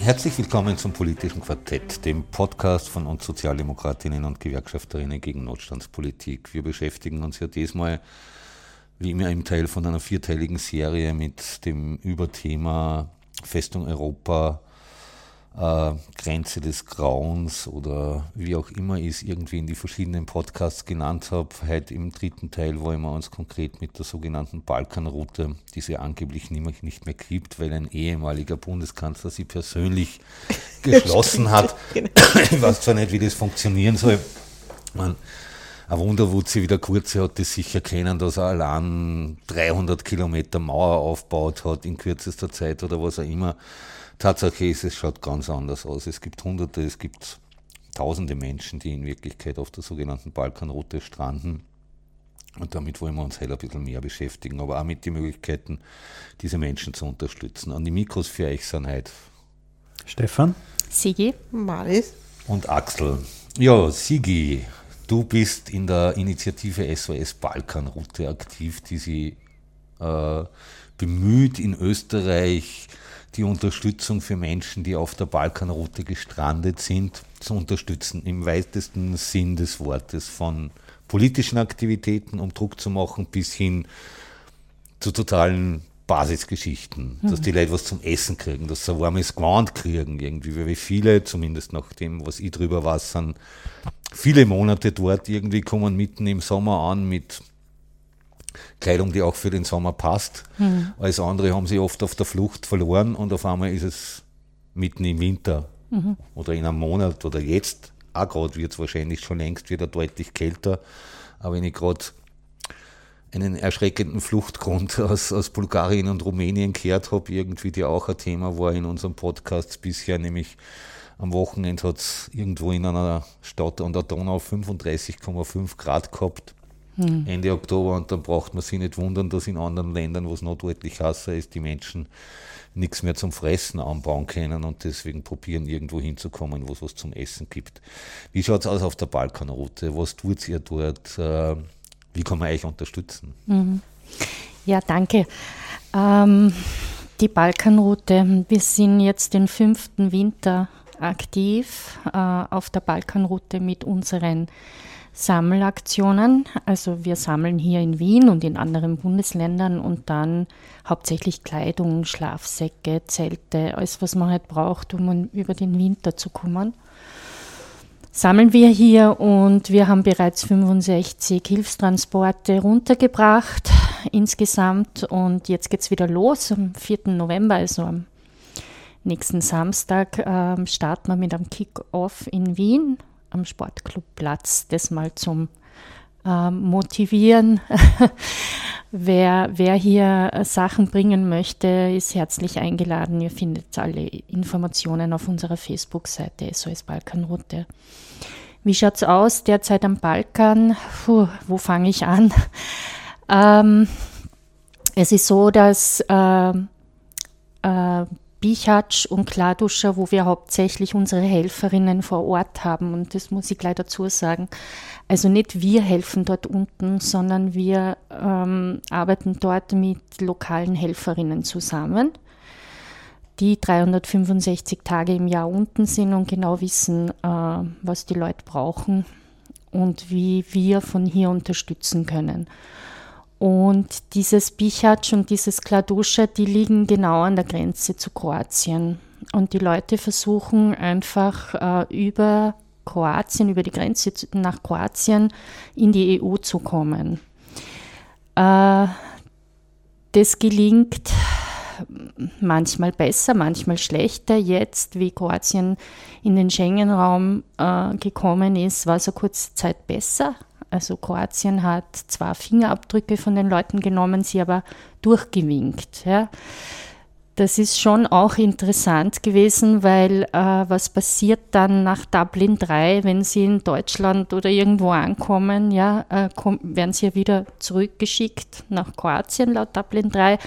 Herzlich willkommen zum Politischen Quartett, dem Podcast von uns Sozialdemokratinnen und Gewerkschafterinnen gegen Notstandspolitik. Wir beschäftigen uns ja diesmal, wie immer im Teil von einer vierteiligen Serie mit dem Überthema Festung Europa äh, Grenze des Grauens oder wie auch immer ich es irgendwie in die verschiedenen Podcasts genannt habe. Heute im dritten Teil wollen wir uns konkret mit der sogenannten Balkanroute, die es ja angeblich nicht mehr gibt, weil ein ehemaliger Bundeskanzler sie persönlich geschlossen hat. Genau. Ich weiß zwar nicht, wie das funktionieren soll. Man, ein Wunder, wo sie wieder kurze hat das sicher kennen, dass er allein 300 Kilometer Mauer aufgebaut hat in kürzester Zeit oder was auch immer. Tatsache ist, es schaut ganz anders aus. Es gibt Hunderte, es gibt Tausende Menschen, die in Wirklichkeit auf der sogenannten Balkanroute stranden. Und damit wollen wir uns halt ein bisschen mehr beschäftigen, aber auch mit den Möglichkeiten, diese Menschen zu unterstützen. An die Mikros für euch sind heute Stefan, Sigi, Maris und Axel. Ja, Sigi, du bist in der Initiative SOS Balkanroute aktiv, die sie äh, bemüht, in Österreich die Unterstützung für Menschen, die auf der Balkanroute gestrandet sind, zu unterstützen, im weitesten Sinn des Wortes, von politischen Aktivitäten, um Druck zu machen, bis hin zu totalen Basisgeschichten, mhm. dass die Leute was zum Essen kriegen, dass sie ein warmes Gewand kriegen, irgendwie, weil viele, zumindest nach dem, was ich drüber weiß, sind viele Monate dort, irgendwie kommen mitten im Sommer an mit Kleidung, die auch für den Sommer passt. Mhm. Als andere haben sie oft auf der Flucht verloren und auf einmal ist es mitten im Winter mhm. oder in einem Monat oder jetzt. Auch gerade wird es wahrscheinlich schon längst wieder deutlich kälter. Aber wenn ich gerade einen erschreckenden Fluchtgrund aus, aus Bulgarien und Rumänien gehört habe, irgendwie, die auch ein Thema war in unserem Podcast bisher, nämlich am Wochenende hat es irgendwo in einer Stadt an der Donau 35,5 Grad gehabt hm. Ende Oktober und dann braucht man sich nicht wundern, dass in anderen Ländern, wo es noch deutlich heißer ist, die Menschen nichts mehr zum Fressen anbauen können und deswegen probieren, irgendwo hinzukommen, wo es was zum Essen gibt. Wie schaut es aus auf der Balkanroute? Was tut ihr dort? Äh, wie kann man euch unterstützen? Mhm. Ja, danke. Ähm, die Balkanroute, wir sind jetzt den fünften Winter aktiv äh, auf der Balkanroute mit unseren Sammelaktionen. Also wir sammeln hier in Wien und in anderen Bundesländern und dann hauptsächlich Kleidung, Schlafsäcke, Zelte, alles, was man halt braucht, um über den Winter zu kommen. Sammeln wir hier und wir haben bereits 65 Hilfstransporte runtergebracht insgesamt und jetzt geht es wieder los am 4. November, also am nächsten Samstag, äh, starten wir mit einem Kick-Off in Wien am Sportclubplatz, das mal zum äh, Motivieren. wer, wer hier äh, Sachen bringen möchte, ist herzlich eingeladen. Ihr findet alle Informationen auf unserer Facebook-Seite SOS Balkanroute. Wie schaut es aus derzeit am Balkan? Puh, wo fange ich an? Ähm, es ist so, dass äh, Bichatsch und Kladuscher, wo wir hauptsächlich unsere Helferinnen vor Ort haben. Und das muss ich gleich dazu sagen. Also nicht wir helfen dort unten, sondern wir ähm, arbeiten dort mit lokalen Helferinnen zusammen, die 365 Tage im Jahr unten sind und genau wissen, äh, was die Leute brauchen und wie wir von hier unterstützen können. Und dieses Bichatsch und dieses Kladuscha, die liegen genau an der Grenze zu Kroatien. Und die Leute versuchen einfach äh, über Kroatien, über die Grenze nach Kroatien in die EU zu kommen. Äh, das gelingt manchmal besser, manchmal schlechter. Jetzt, wie Kroatien in den Schengen-Raum äh, gekommen ist, war es eine kurze Zeit besser. Also Kroatien hat zwar Fingerabdrücke von den Leuten genommen, sie aber durchgewinkt. Ja. das ist schon auch interessant gewesen, weil äh, was passiert dann nach Dublin 3, wenn sie in Deutschland oder irgendwo ankommen, ja, äh, werden sie ja wieder zurückgeschickt nach Kroatien laut Dublin 3.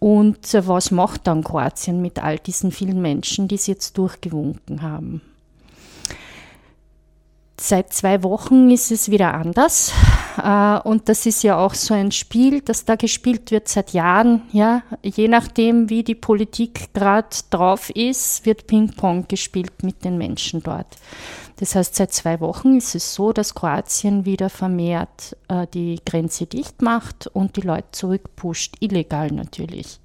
Und äh, was macht dann Kroatien mit all diesen vielen Menschen, die sie jetzt durchgewunken haben? Seit zwei Wochen ist es wieder anders. Äh, und das ist ja auch so ein Spiel, das da gespielt wird seit Jahren. Ja, je nachdem, wie die Politik gerade drauf ist, wird Ping-Pong gespielt mit den Menschen dort. Das heißt, seit zwei Wochen ist es so, dass Kroatien wieder vermehrt äh, die Grenze dicht macht und die Leute zurückpusht, illegal natürlich.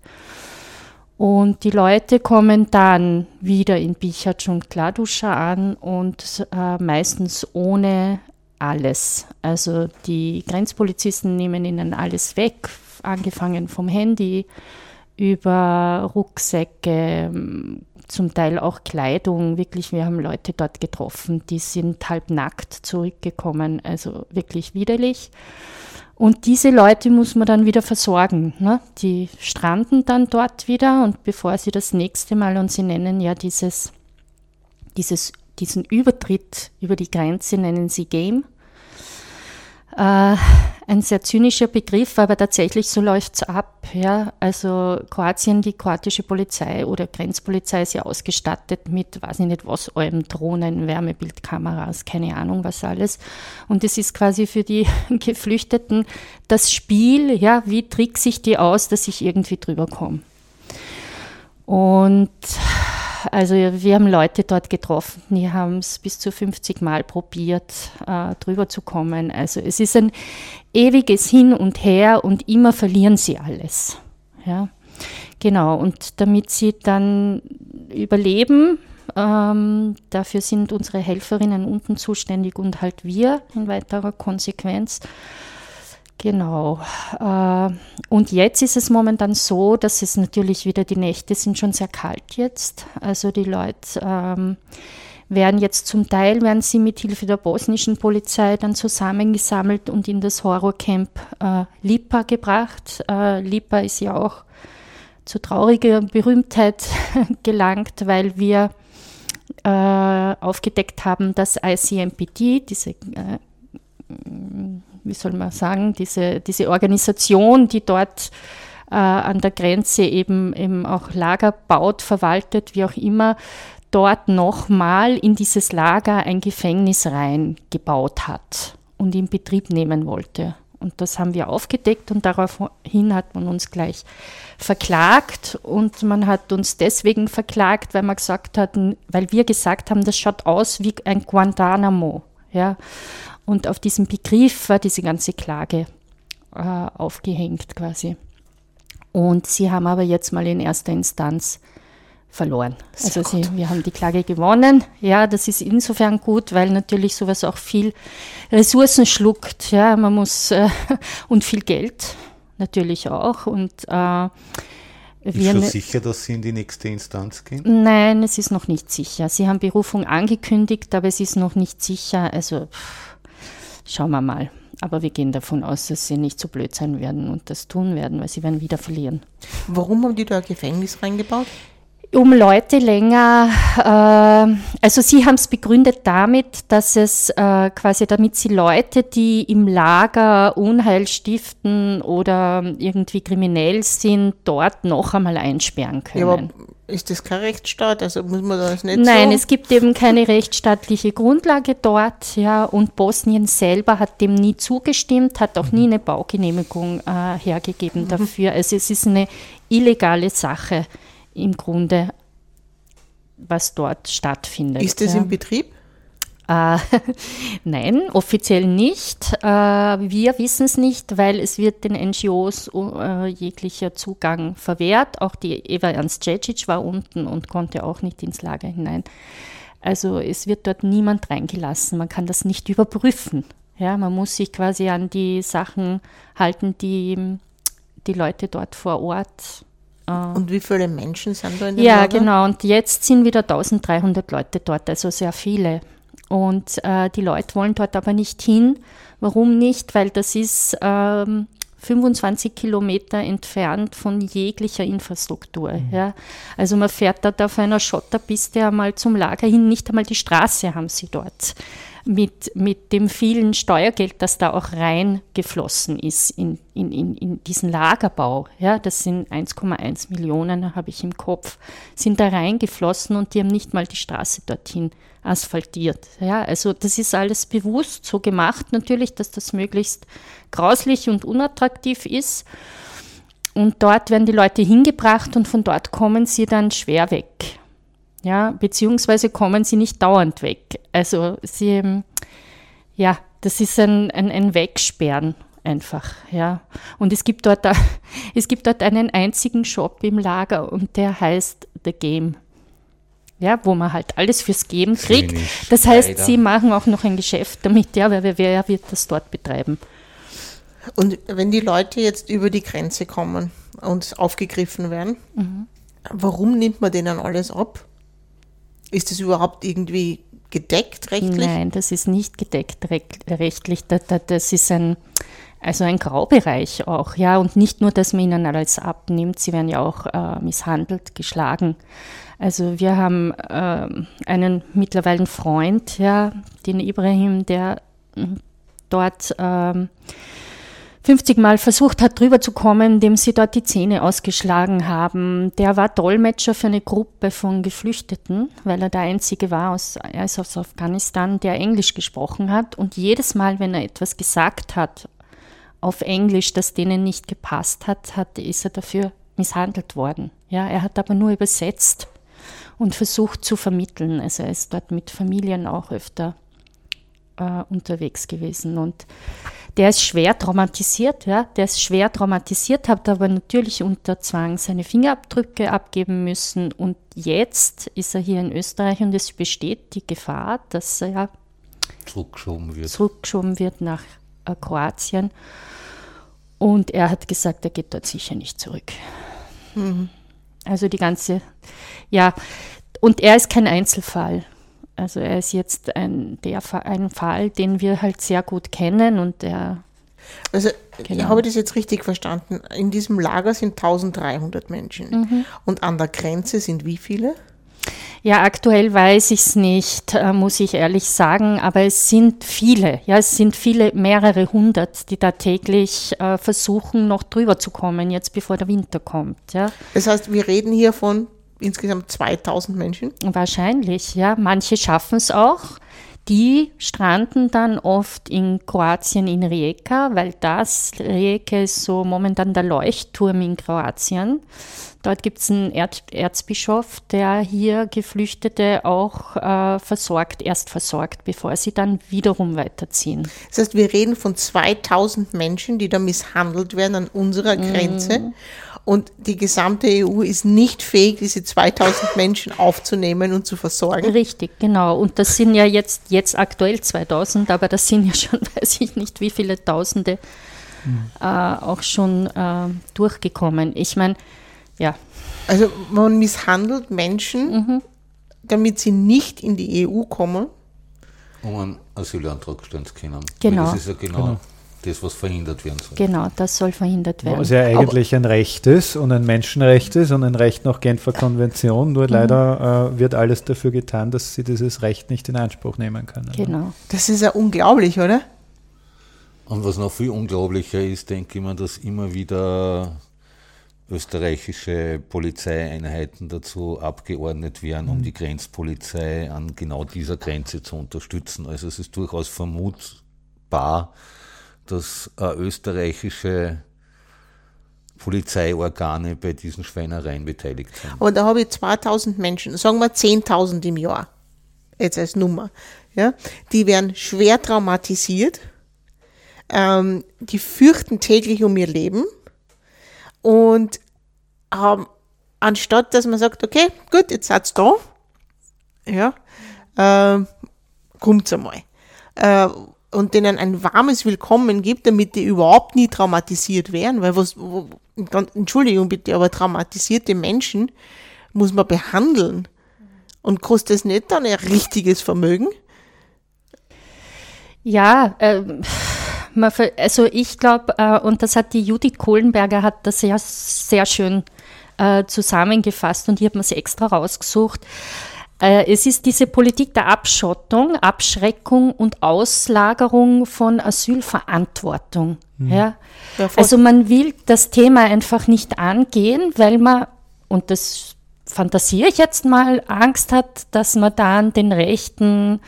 Und die Leute kommen dann wieder in Bichac und Kladuscha an und äh, meistens ohne alles. Also die Grenzpolizisten nehmen ihnen alles weg, angefangen vom Handy über Rucksäcke, zum Teil auch Kleidung. Wirklich, wir haben Leute dort getroffen, die sind halb nackt zurückgekommen, also wirklich widerlich. Und diese Leute muss man dann wieder versorgen. Ne? Die stranden dann dort wieder und bevor sie das nächste Mal, und sie nennen ja dieses, dieses, diesen Übertritt über die Grenze, nennen sie Game. Äh, ein sehr zynischer Begriff, aber tatsächlich so läuft es ab. Ja. Also Kroatien, die kroatische Polizei oder Grenzpolizei ist ja ausgestattet mit, weiß ich nicht was, allem Drohnen, Wärmebildkameras, keine Ahnung was alles. Und es ist quasi für die Geflüchteten das Spiel, ja, wie trickse ich die aus, dass ich irgendwie drüber komme. Und also wir haben Leute dort getroffen, die haben es bis zu 50 Mal probiert, äh, drüber zu kommen. Also es ist ein ewiges Hin und Her und immer verlieren sie alles. Ja, genau. Und damit sie dann überleben, ähm, dafür sind unsere Helferinnen unten zuständig und halt wir in weiterer Konsequenz. Genau. Äh, und jetzt ist es momentan so, dass es natürlich wieder die Nächte sind schon sehr kalt jetzt. Also die Leute ähm, werden jetzt zum Teil, werden sie mit Hilfe der bosnischen Polizei dann zusammengesammelt und in das Horrorcamp äh, Lipa gebracht. Äh, Lipa ist ja auch zu trauriger Berühmtheit gelangt, weil wir aufgedeckt haben, dass ICMPD, diese wie soll man sagen, diese, diese Organisation, die dort äh, an der Grenze eben, eben auch Lager baut, verwaltet, wie auch immer, dort nochmal in dieses Lager ein Gefängnis reingebaut hat und in Betrieb nehmen wollte. Und das haben wir aufgedeckt und daraufhin hat man uns gleich verklagt und man hat uns deswegen verklagt, weil man gesagt hat, weil wir gesagt haben, das schaut aus wie ein Guantanamo. Ja. Und auf diesem Begriff war diese ganze Klage äh, aufgehängt quasi. Und sie haben aber jetzt mal in erster Instanz verloren. Sehr also sie, wir haben die Klage gewonnen. Ja, das ist insofern gut, weil natürlich sowas auch viel Ressourcen schluckt. Ja, man muss äh, und viel Geld natürlich auch. Und äh, ist schon sicher, dass Sie in die nächste Instanz gehen? Nein, es ist noch nicht sicher. Sie haben Berufung angekündigt, aber es ist noch nicht sicher. Also pff, Schauen wir mal. Aber wir gehen davon aus, dass sie nicht so blöd sein werden und das tun werden, weil sie werden wieder verlieren. Warum haben die da ein Gefängnis reingebaut? Um Leute länger, äh, also sie haben es begründet damit, dass es äh, quasi, damit sie Leute, die im Lager Unheil stiften oder irgendwie kriminell sind, dort noch einmal einsperren können. Ja, ist das kein Rechtsstaat? Also muss man das nicht Nein, so? es gibt eben keine rechtsstaatliche Grundlage dort, ja, und Bosnien selber hat dem nie zugestimmt, hat auch nie eine Baugenehmigung äh, hergegeben mhm. dafür. Also es ist eine illegale Sache im Grunde, was dort stattfindet. Ist das ja. im Betrieb? Äh, nein, offiziell nicht. Äh, wir wissen es nicht, weil es wird den NGOs äh, jeglicher Zugang verwehrt. Auch die Eva Ernst Cečić war unten und konnte auch nicht ins Lager hinein. Also es wird dort niemand reingelassen. Man kann das nicht überprüfen. Ja, man muss sich quasi an die Sachen halten, die die Leute dort vor Ort und wie viele Menschen sind da in dem Ja, Lager? genau. Und jetzt sind wieder 1300 Leute dort, also sehr viele. Und äh, die Leute wollen dort aber nicht hin. Warum nicht? Weil das ist ähm, 25 Kilometer entfernt von jeglicher Infrastruktur. Ja. Also man fährt dort auf einer Schotterpiste einmal zum Lager hin, nicht einmal die Straße haben sie dort. Mit, mit dem vielen Steuergeld, das da auch reingeflossen ist in, in, in, in diesen Lagerbau, ja, das sind 1,1 Millionen, habe ich im Kopf, sind da reingeflossen und die haben nicht mal die Straße dorthin asphaltiert. Ja, also das ist alles bewusst so gemacht, natürlich, dass das möglichst grauslich und unattraktiv ist. Und dort werden die Leute hingebracht und von dort kommen sie dann schwer weg. Ja, beziehungsweise kommen sie nicht dauernd weg. Also sie, ähm, ja, das ist ein, ein, ein Wegsperren einfach, ja. Und es gibt dort, es gibt dort einen einzigen Shop im Lager und der heißt The Game ja, wo man halt alles fürs Geben kriegt. Das heißt, leider. sie machen auch noch ein Geschäft damit, ja, weil wer wird das dort betreiben? Und wenn die Leute jetzt über die Grenze kommen und aufgegriffen werden, mhm. warum nimmt man denen alles ab? Ist das überhaupt irgendwie gedeckt rechtlich? Nein, das ist nicht gedeckt rechtlich. Das ist ein, also ein Graubereich auch, ja. Und nicht nur, dass man ihnen alles abnimmt, sie werden ja auch äh, misshandelt, geschlagen. Also wir haben äh, einen mittlerweile Freund, ja, den Ibrahim, der hm, dort äh, 50 Mal versucht hat, drüber zu kommen, dem sie dort die Zähne ausgeschlagen haben. Der war Dolmetscher für eine Gruppe von Geflüchteten, weil er der Einzige war aus, er ist aus Afghanistan, der Englisch gesprochen hat. Und jedes Mal, wenn er etwas gesagt hat auf Englisch, das denen nicht gepasst hat, hat ist er dafür misshandelt worden. Ja, er hat aber nur übersetzt und versucht zu vermitteln. Also er ist dort mit Familien auch öfter äh, unterwegs gewesen und der ist schwer traumatisiert, ja, der ist schwer traumatisiert, hat aber natürlich unter Zwang seine Fingerabdrücke abgeben müssen und jetzt ist er hier in Österreich und es besteht die Gefahr, dass er zurückgeschoben wird, zurückgeschoben wird nach äh, Kroatien und er hat gesagt, er geht dort sicher nicht zurück. Mhm. Also die ganze, ja, und er ist kein Einzelfall. Also er ist jetzt ein, der, ein Fall, den wir halt sehr gut kennen und der. Also genau. habe ich das jetzt richtig verstanden? In diesem Lager sind 1300 Menschen mhm. und an der Grenze sind wie viele? Ja, aktuell weiß ich es nicht, äh, muss ich ehrlich sagen, aber es sind viele, ja, es sind viele, mehrere hundert, die da täglich äh, versuchen, noch drüber zu kommen, jetzt bevor der Winter kommt. Ja. Das heißt, wir reden hier von insgesamt 2000 Menschen? Wahrscheinlich, ja. Manche schaffen es auch. Die stranden dann oft in Kroatien in Rijeka, weil das, Rijeka ist so momentan der Leuchtturm in Kroatien. Dort gibt es einen Erzbischof, der hier Geflüchtete auch äh, versorgt, erst versorgt, bevor sie dann wiederum weiterziehen. Das heißt, wir reden von 2000 Menschen, die da misshandelt werden an unserer Grenze. Mm. Und die gesamte EU ist nicht fähig, diese 2000 Menschen aufzunehmen und zu versorgen. Richtig, genau. Und das sind ja jetzt, jetzt aktuell 2000, aber das sind ja schon, weiß ich nicht, wie viele Tausende mhm. äh, auch schon äh, durchgekommen. Ich meine, ja. Also man misshandelt Menschen, mhm. damit sie nicht in die EU kommen. Um einen Asylantrag stellen zu können. Genau. Das ist ja genau, genau das, was verhindert werden soll. Genau, das soll verhindert werden. Was ja eigentlich Aber ein Recht ist und ein Menschenrecht ist und ein Recht nach Genfer Konvention, nur mhm. leider äh, wird alles dafür getan, dass sie dieses Recht nicht in Anspruch nehmen können. Genau. Das ist ja unglaublich, oder? Und was noch viel unglaublicher ist, denke ich mir, dass immer wieder österreichische Polizeieinheiten dazu abgeordnet werden, um mhm. die Grenzpolizei an genau dieser Grenze zu unterstützen. Also es ist durchaus vermutbar, dass äh, österreichische Polizeiorgane bei diesen Schweinereien beteiligt sind. Aber da habe ich 2000 Menschen, sagen wir 10.000 im Jahr, jetzt als Nummer, ja, die werden schwer traumatisiert, ähm, die fürchten täglich um ihr Leben und haben, anstatt dass man sagt, okay, gut, jetzt seid da, ja, äh, kommt's einmal. Äh, und denen ein warmes Willkommen gibt, damit die überhaupt nie traumatisiert werden, weil was, wo, Entschuldigung bitte, aber traumatisierte Menschen muss man behandeln. Und kostet es nicht dann ein richtiges Vermögen? Ja, äh, ver- also ich glaube, äh, und das hat die Judith Kohlenberger hat das sehr, sehr schön äh, zusammengefasst und ich habe mir sie extra rausgesucht. Äh, es ist diese Politik der Abschottung, Abschreckung und Auslagerung von Asylverantwortung. Ja? Ja, also man will das Thema einfach nicht angehen, weil man, und das fantasiere ich jetzt mal, Angst hat, dass man dann den Rechten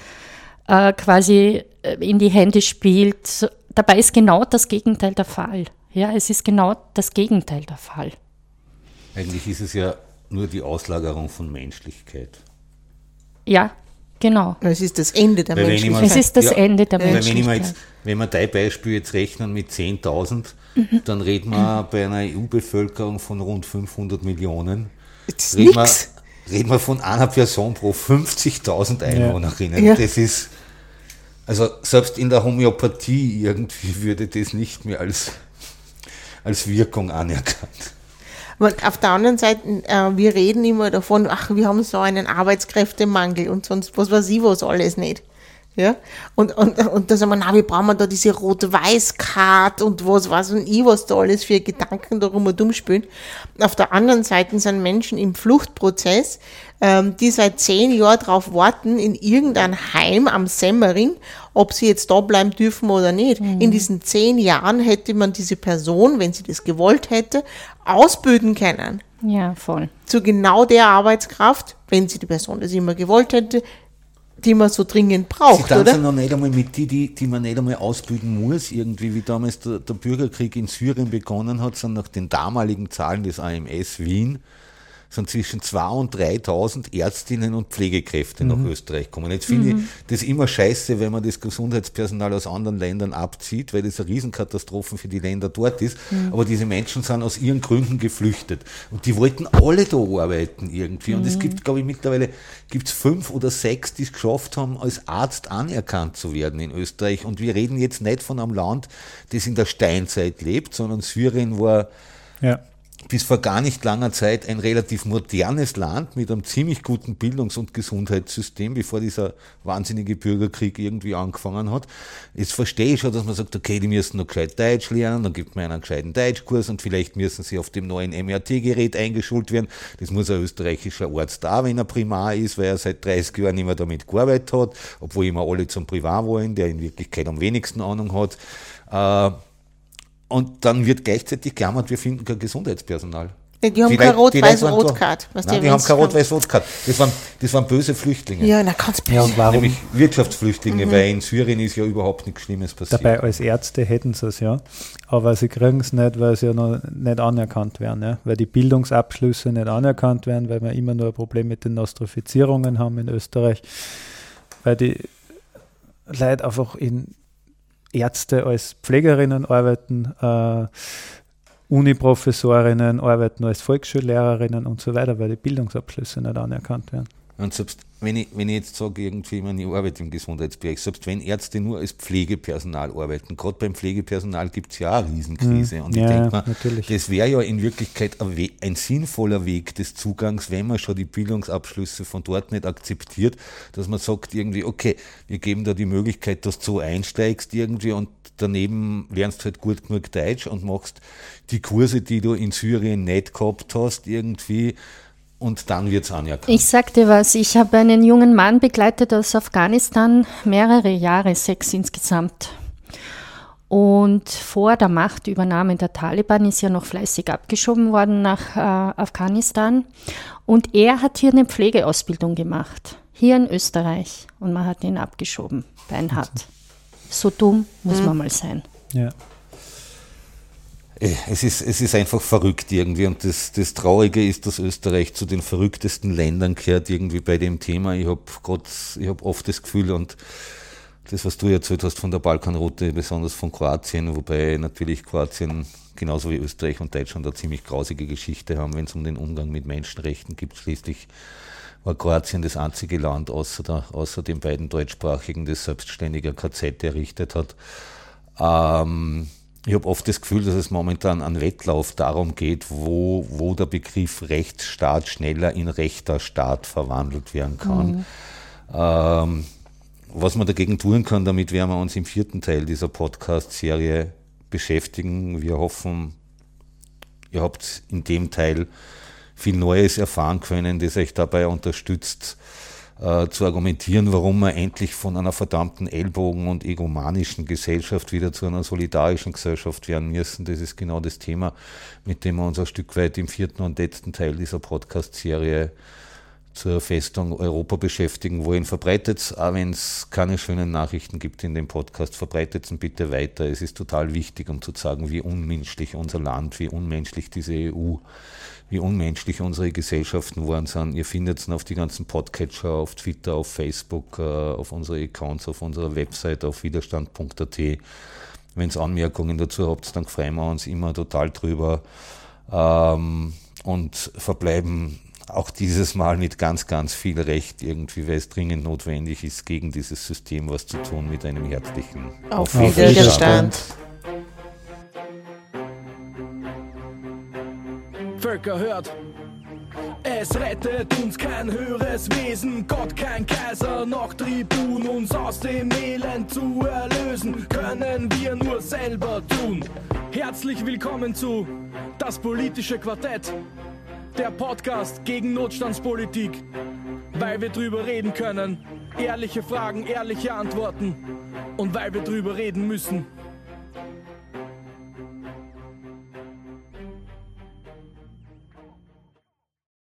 äh, quasi äh, in die Hände spielt. Dabei ist genau das Gegenteil der Fall. Ja, es ist genau das Gegenteil der Fall. Eigentlich ist es ja nur die Auslagerung von Menschlichkeit. Ja, genau. Es ist das Ende der Weil Menschlichkeit. Es ist das Ja, Ende der Weil wenn, Menschlichkeit. jetzt, wenn wir dein Beispiel jetzt rechnen mit 10.000, Mhm. dann reden wir bei einer EU-Bevölkerung von rund 500 Millionen. Das ist Reden wir, reden wir von einer Person pro 50.000 Einwohnerinnen. Ja. Das ist, also selbst in der Homöopathie irgendwie würde das nicht mehr als, als Wirkung anerkannt. Aber auf der anderen Seite, äh, wir reden immer davon, ach, wir haben so einen Arbeitskräftemangel und sonst was weiß ich was alles nicht. Ja, und, und, und da sagen wir, na, wir brauchen da diese Rot-Weiß-Card und was weiß und ich, was da alles für Gedanken darum und umspielen. Auf der anderen Seite sind Menschen im Fluchtprozess, ähm, die seit zehn Jahren darauf warten, in irgendein Heim am Semmering, ob sie jetzt da bleiben dürfen oder nicht. In diesen zehn Jahren hätte man diese Person, wenn sie das gewollt hätte, ausbilden können Ja, voll. zu genau der Arbeitskraft, wenn sie die Person das immer gewollt hätte, die man so dringend Sie braucht, tanzen oder? noch nicht einmal mit die, die, die man nicht einmal ausbilden muss, irgendwie wie damals der, der Bürgerkrieg in Syrien begonnen hat, sind nach den damaligen Zahlen des AMS Wien sind zwischen 2.000 und 3.000 Ärztinnen und Pflegekräfte nach Österreich gekommen. Jetzt finde ich das immer scheiße, wenn man das Gesundheitspersonal aus anderen Ländern abzieht, weil das eine Riesenkatastrophe für die Länder dort ist. Aber diese Menschen sind aus ihren Gründen geflüchtet. Und die wollten alle da arbeiten irgendwie. Und es gibt, glaube ich, mittlerweile gibt es fünf oder sechs, die es geschafft haben, als Arzt anerkannt zu werden in Österreich. Und wir reden jetzt nicht von einem Land, das in der Steinzeit lebt, sondern Syrien war Ja. Bis vor gar nicht langer Zeit ein relativ modernes Land mit einem ziemlich guten Bildungs- und Gesundheitssystem, bevor dieser wahnsinnige Bürgerkrieg irgendwie angefangen hat. Jetzt verstehe ich schon, dass man sagt, okay, die müssen noch gescheit Deutsch lernen, dann gibt man einen gescheiten Deutschkurs und vielleicht müssen sie auf dem neuen MRT-Gerät eingeschult werden. Das muss ein österreichischer Arzt da, wenn er Primar ist, weil er seit 30 Jahren mehr damit gearbeitet hat, obwohl immer alle zum Privar wollen, der in Wirklichkeit am wenigsten Ahnung hat. Äh, und dann wird gleichzeitig gejammert, wir finden kein Gesundheitspersonal. Die haben keine Rot-Weiß-Rot-Card. die haben keine Rot-Weiß-Rot-Card. Das waren, das waren böse Flüchtlinge. Ja, na, ganz Ja, und warum? Nämlich Wirtschaftsflüchtlinge, weil in Syrien ist ja überhaupt nichts Schlimmes passiert. Dabei als Ärzte hätten sie es ja, aber sie kriegen es nicht, weil sie ja noch nicht anerkannt werden, ja? weil die Bildungsabschlüsse nicht anerkannt werden, weil wir immer nur ein Problem mit den Nostrifizierungen haben in Österreich, weil die Leute einfach in Ärzte als Pflegerinnen arbeiten, äh, Uniprofessorinnen arbeiten als Volksschullehrerinnen und so weiter, weil die Bildungsabschlüsse nicht anerkannt werden. Und selbst wenn ich, wenn ich jetzt sage, irgendwie, meine, ich arbeite im Gesundheitsbereich, selbst wenn Ärzte nur als Pflegepersonal arbeiten, gerade beim Pflegepersonal gibt es ja auch eine Riesenkrise. Mhm. Und ich Ja, denke mir, natürlich. das wäre ja in Wirklichkeit ein, We ein sinnvoller Weg des Zugangs, wenn man schon die Bildungsabschlüsse von dort nicht akzeptiert, dass man sagt irgendwie, okay, wir geben da die Möglichkeit, dass du so einsteigst irgendwie und daneben lernst halt gut genug Deutsch und machst die Kurse, die du in Syrien nicht gehabt hast, irgendwie und dann wird es anerkannt. Ich sag dir was, ich habe einen jungen Mann begleitet aus Afghanistan, mehrere Jahre, sechs insgesamt. Und vor der Machtübernahme der Taliban ist ja noch fleißig abgeschoben worden nach äh, Afghanistan. Und er hat hier eine Pflegeausbildung gemacht, hier in Österreich. Und man hat ihn abgeschoben, beinhart. So dumm muss man mal sein. Ja. Äh, Es ist, es ist einfach verrückt irgendwie und das, das Traurige ist, dass Österreich zu den verrücktesten Ländern gehört irgendwie bei dem Thema. Ich habe hab oft das Gefühl und das, was du erzählt hast von der Balkanroute, besonders von Kroatien, wobei natürlich Kroatien genauso wie Österreich und Deutschland eine ziemlich grausige Geschichte haben, wenn es um den Umgang mit Menschenrechten geht. Schließlich war Kroatien das einzige Land außer, der, außer den beiden deutschsprachigen, das selbstständiger KZ errichtet hat. Ähm, ich habe oft das Gefühl, dass es momentan ein Wettlauf darum geht, wo, wo der Begriff Rechtsstaat schneller in rechter Staat verwandelt werden kann. Ähm, was man dagegen tun kann, damit werden wir uns im vierten Teil dieser Podcast-Serie beschäftigen. Wir hoffen, ihr habt in dem Teil viel Neues erfahren können, das euch dabei unterstützt, äh, zu argumentieren, warum wir endlich von einer verdammten Ellbogen- und egomanischen Gesellschaft wieder zu einer solidarischen Gesellschaft werden müssen. Das ist genau das Thema, mit dem wir uns ein Stück weit im vierten und letzten Teil dieser Podcast-Serie zur Festung Europa beschäftigen wollen. Verbreitet es, auch wenn es keine schönen Nachrichten gibt in dem Podcast, verbreitet es bitte weiter. Es ist total wichtig, um zu sagen, wie unmenschlich unser Land, wie unmenschlich diese EU wie unmenschlich unsere Gesellschaften geworden sind. Ihr findet es auf die ganzen Podcatcher, auf Twitter, auf Facebook, äh, auf unsere Accounts, auf unserer Website, auf widerstand.at. Wenn es Anmerkungen dazu habt, dann freuen wir uns immer total drüber ähm, und verbleiben auch dieses Mal mit ganz, ganz viel Recht irgendwie, weil es dringend notwendig ist, gegen dieses System was zu tun mit einem herzlichen Auf Widerstand. Völker hört. Es rettet uns kein höheres Wesen, Gott kein Kaiser, noch Tribun, uns aus dem Elend zu erlösen, können wir nur selber tun. Herzlich willkommen zu Das politische Quartett, der Podcast gegen Notstandspolitik, weil wir drüber reden können, ehrliche Fragen, ehrliche Antworten. Und weil wir drüber reden müssen.